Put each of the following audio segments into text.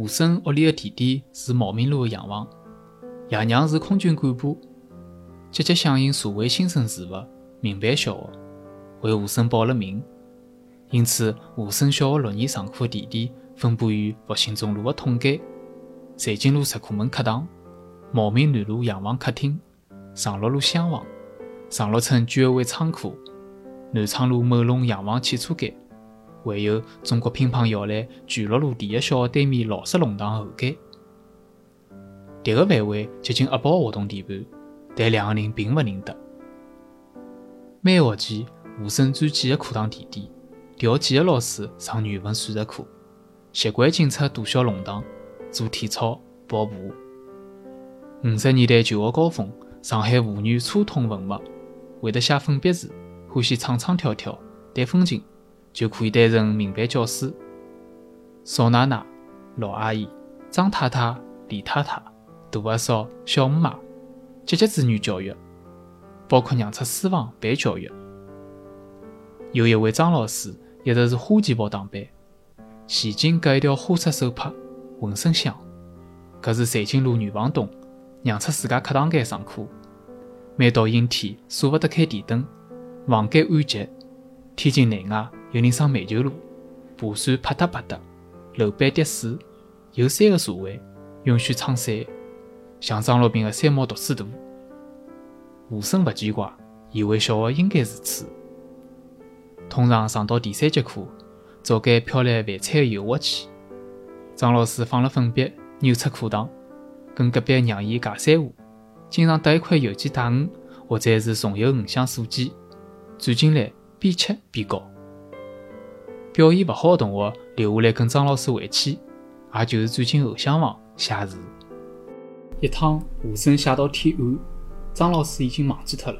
吴森屋里的弟弟是茂名路的洋房，爷娘是空军干部，积极响应社会新生事务，民办小学，为吴森报了名。因此，吴森小学六年上课的地点分布于复兴中路的统街、财经路石库门课堂、茂名南路洋房客厅、长乐路厢房、长乐村居委会仓库、南昌路某龙洋房汽车间，还有中国乒乓摇篮巨鹿路第一小学对面老式弄堂后街。迭个范围接近阿宝活动地盘，但两个人并勿认得。每学期，吴声转几个课堂地点。调几个老师上语文、数学课，习惯进出大小弄堂，做体操、跑步。五十年代求学高峰，上海妇女初通文墨，会得写粉笔字，欢喜唱唱跳跳、弹风琴，就可以担任民办教师。邵奶奶、老阿姨、张太太、李太太、大阿嫂、小姆妈，积极支援教育，包括让出书房办教育。有一位张老师。一直是花旗袍打扮，前襟隔一条花色手帕，浑身香。搿是财经路女房东，让出自家课堂间上课。每到阴天，舍勿得开电灯，房间暗极。天津内外有人上煤球路，爬山啪嗒啪嗒，楼板跌水。有山的社会允许撑伞，像张乐平的三毛读书图。吴声勿奇怪，以为小学应该如此。通常上到第三节课，早该飘来饭菜的油滑气。张老师放了粉笔，扭出课堂，跟隔壁让伊尬三胡，经常搭一块油煎带鱼，或者是重油五香素鸡，转进来边吃边教。表现勿好的同学留下来跟张老师回去，也就是转进后厢房写字。一趟吴声写到天暗，张老师已经忘记脱了。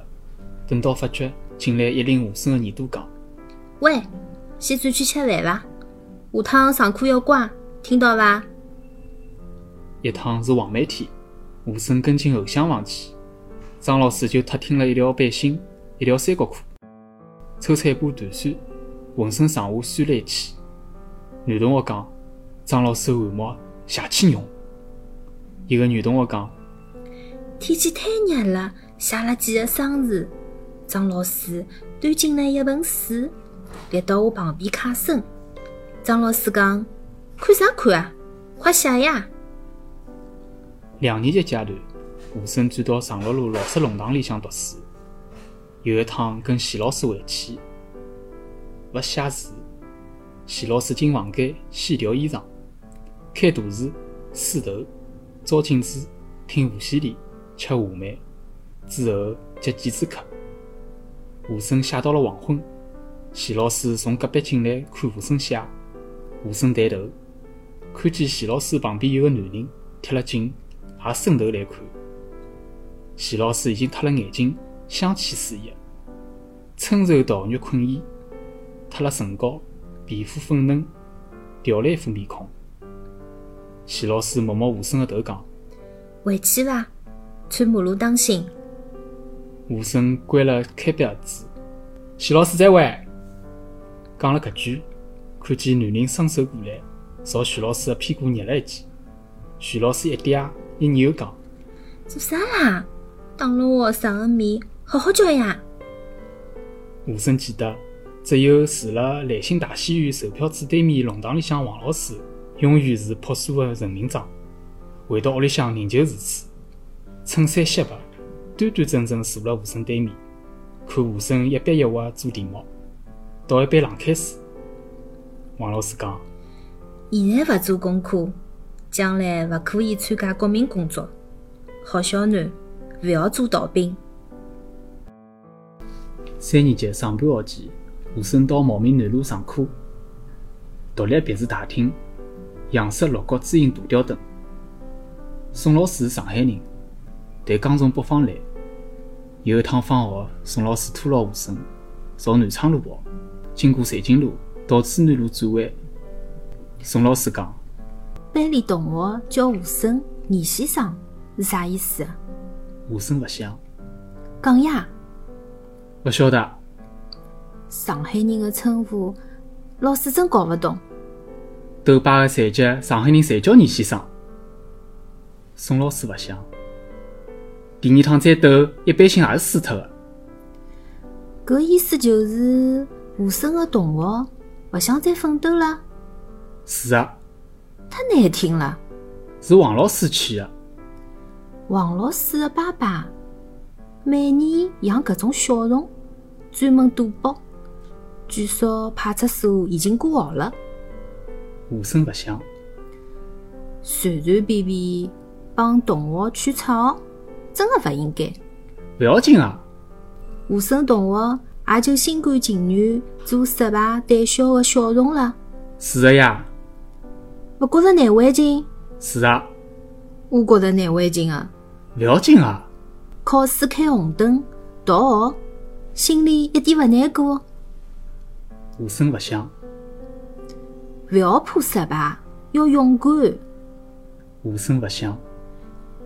等到发觉，进来一拎吴声的耳朵讲。喂，先转去吃饭伐？下趟上课要乖，听到伐？一趟是黄梅天，吴声跟进后厢房去，张老师就特听了一条背心，一条三角裤，抽出一把短扇，浑身上下酸了一气。男同学讲：“张老师汗毛邪气浓。”一个女同学讲：“天气太热了，写了几个生字。”张老师端进来一盆水。立到我旁边卡身，张老师讲：“看啥看啊？快写呀！”两年级阶段，吴生转到长乐路老式弄堂里向读书。有一趟跟徐老师回去，勿写字。徐老师进房间先调衣裳，开大视、梳头、照镜子、听无线电、吃话梅，之后接几次课。吴声写到了黄昏。徐老师从隔壁进来看吴声写，吴声抬头看见徐老师旁边有个男人贴了近，也伸头来看。徐老师已经脱了眼镜，香气四溢，春绸桃玉困衣，脱了唇膏，皮肤粉嫩，调了一副面孔。徐老师摸摸无声的头讲：“回去伐？穿马路当心。”吴声关了开笔盒子。徐老师再会。讲了搿句，看见男人双手过来，朝徐老师的屁股捏了一记。徐老师一嗲一扭讲：“做啥啦？当了我上的面，好好教呀！”吴声记得，只有住辣兰心大戏院售票处对面弄堂里向王老师，永远是朴素的人民装，回到屋里向仍旧如此，衬衫雪白，端端正正坐辣吴声对面，看吴声一笔一划做题目。倒一杯冷开水。王老师讲：“现在勿做功课，将来勿可以参加革命工作。好小囡，勿要做逃兵。”三年级上半学期，吴声到茂名南路上课。独立别墅大厅，洋式六角朱印大吊灯。宋老师是上海人，但刚从北方来。有一趟放学，宋老师拖牢吴声，朝南昌路跑。经过财经路，到珠南路转弯。宋老师讲：“班里同学叫吴声、倪先生是啥意思？”吴声勿响。讲呀。勿晓得。上海人的称呼，老师真搞勿懂。斗摆个残疾上海人侪叫你先生。宋老师勿想，第二趟再斗，一般性也是输脱个。搿意思就是无声个同学勿想再奋斗了？是啊，太难听了。是王老师去个。王老师的爸爸每年养搿种小虫，专门赌博。据说派出所已经挂号了。无声勿响，随随便便帮同学取绰号，真的勿应该。勿要紧啊。吴声同学也就心甘情愿做失败胆小的小虫了。是的呀，勿觉着难为情？是啊，我觉着难为情啊。勿要紧啊。考试开红灯，逃学，心里一点勿难过。吴声勿响，勿要怕失败，要勇敢。无声勿响，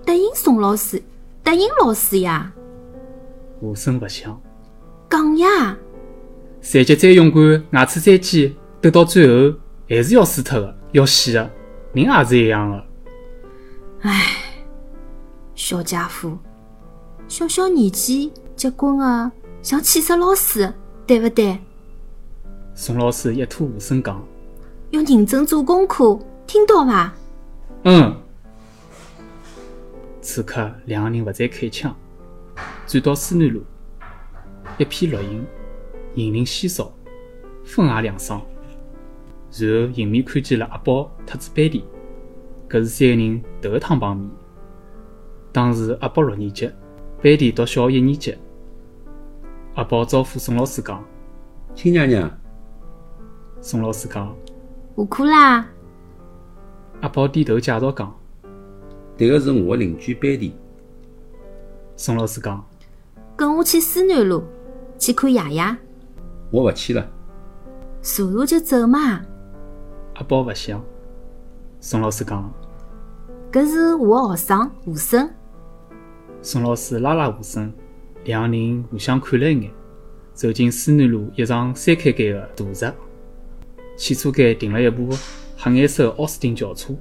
答应宋老师，答应老师呀！无声勿响。讲呀！残疾再勇敢，牙齿再尖，斗到最后还是要输脱个，要死个。人也是一样的。唉，小家伙，小小年纪结棍个，像气死老师，对勿对？宋老师一吐无声讲：“要认真做功课，听到伐？”嗯。此刻，两个人勿再开枪，转到思南路，一片绿荫，人林稀少，风也凉爽。然后迎面看见了阿宝特子班迪，搿是三个人头一趟碰面。当时阿宝六年级，班迪读小学一年级。阿宝招呼宋老师讲：“亲娘娘。”宋老师讲：“下课啦。”阿宝点头介绍讲：“迭个是我邻居班迪。”宋老师讲：“跟我去思南路去看爷爷。”我勿去了。坐坐就走嘛。阿宝勿想。宋老师讲：“搿是我个学生吴声。”宋老师拉拉吴声，两人互相看了一眼，走进思南路一幢三开间个大厦。汽车间停了一部黑颜色奥斯汀轿车。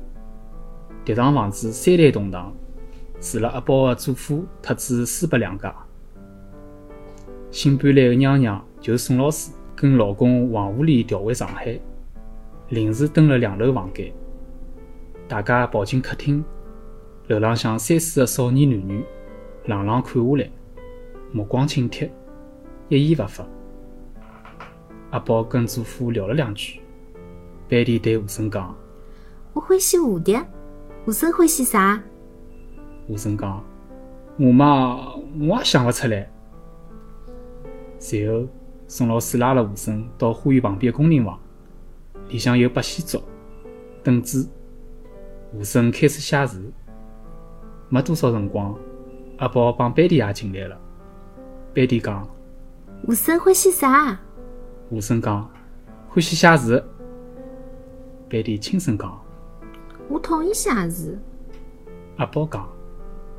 迭幢房子三代同堂，住了阿宝个祖父特子苏伯两家。新搬来个娘娘就是宋老师，跟老公王武礼调回上海，临时蹲了两楼房间。大家跑进客厅，楼浪向三四个少年男女，冷冷看下来，目光警惕，一言勿发。阿宝跟祖父聊了两句，班迪对武生讲：“我欢喜蝴蝶，武生欢喜啥？”武生讲：“我嘛，我也想勿出来。”随后，宋老师拉了武生到花园旁边个工人房，里向有八仙桌、凳子。武生开始写字，没多少辰光，阿宝帮班迪也进来了。班迪讲：“武生欢喜啥？”武生讲：“欢喜写字。”班迪轻声讲：“我讨厌写字。”阿宝讲：“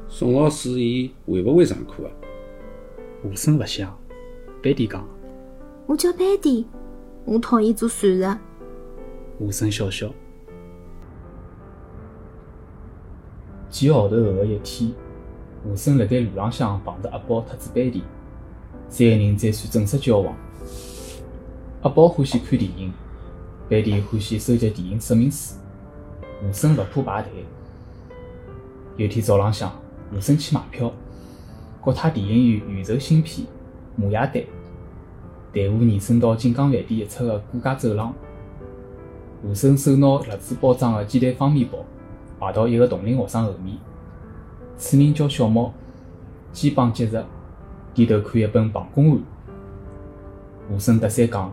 宋老师伊会勿会上课啊？”无声勿响。班迪讲：“我叫班迪，我讨厌做算术。”无声笑笑。几个号头后个一天，吴声辣盖路浪向碰着阿宝特子班迪，三个人才算正式交往。阿宝欢喜看电影，班迪欢喜收集电影说明书，吴声勿怕排队。有天早浪向，吴声去买票，国泰电影院预售新片《马亚丹》，队伍延伸到锦江饭店一侧个过街走廊。吴声手拿盒子包装个鸡蛋方面包。排到一个同龄学生后面，此人叫小毛，肩膀结实，低头看一本庞公案。吴声搭讪讲：“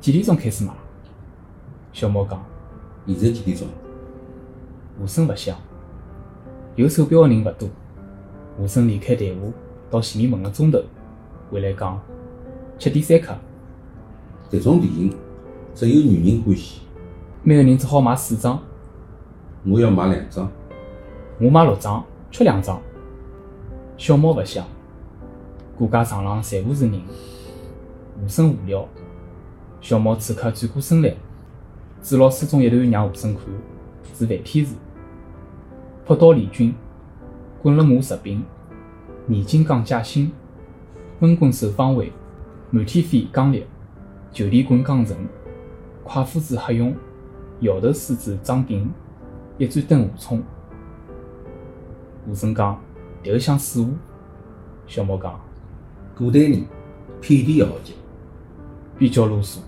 几点钟开始买？”小猫讲：“现在几点钟？”吴声勿响，有手表个人勿多。吴声离开队伍，到前面问了钟头，回来讲：“七点三刻。”迭种电影只有女人欢喜。每个人只好买四张。我要买两张，我买六张，缺两张。小猫勿想，过街上浪全部是人，无声无聊。小猫此刻转过身来，朱老书中一段让吴声看，是繁体字：朴刀李军，滚了马十柄，年金刚架心，温棍手方位，满天飞刚烈，就地滚钢城，快夫子黑勇，摇头狮子张炳，一盏灯互冲。吴声讲：“迭个像水壶。”小猫讲：“古代人遍地豪杰。”比较啰嗦。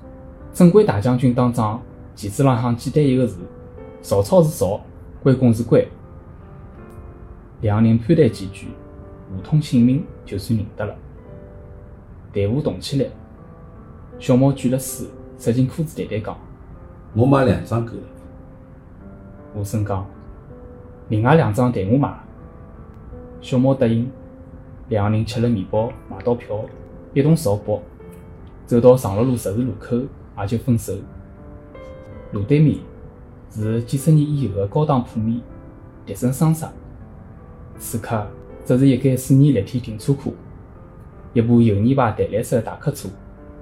正规大将军打仗，旗帜浪向简单一个字：曹操是曹，关公是关。两人攀谈几句，互通姓名，就算认得了。队伍动起来，小毛举了书，塞进裤子袋袋讲：“我买两张够了。”吴声讲：“另外两张代我买。”小毛答应。两个人吃了面包，买到票，一同朝北，走到长乐路十字路口，也就分手。路对面是几十年以后的高档铺面迪森商厦，此刻只是一间水泥立体停车库，一部油泥牌淡蓝色大客车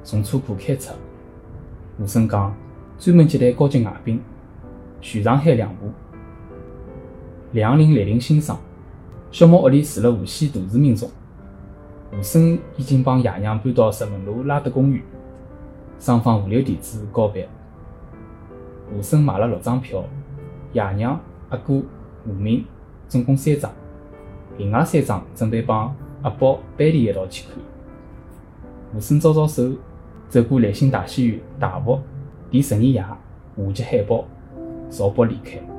从车库开出。吴声讲，专门接待高级外宾，全上海两部。两人莅临欣赏。小猫屋里住了无锡大市民众，吴声已经帮爷娘搬到石门路拉德公寓，双方互留地址告别。吴生买了六张票，爷娘、阿哥、吴明，总共三张，另外三张准备帮阿宝、班里一道去看。吴生招招手，走过兰心大戏院大幕第十二夜，画集海报，朝北离开。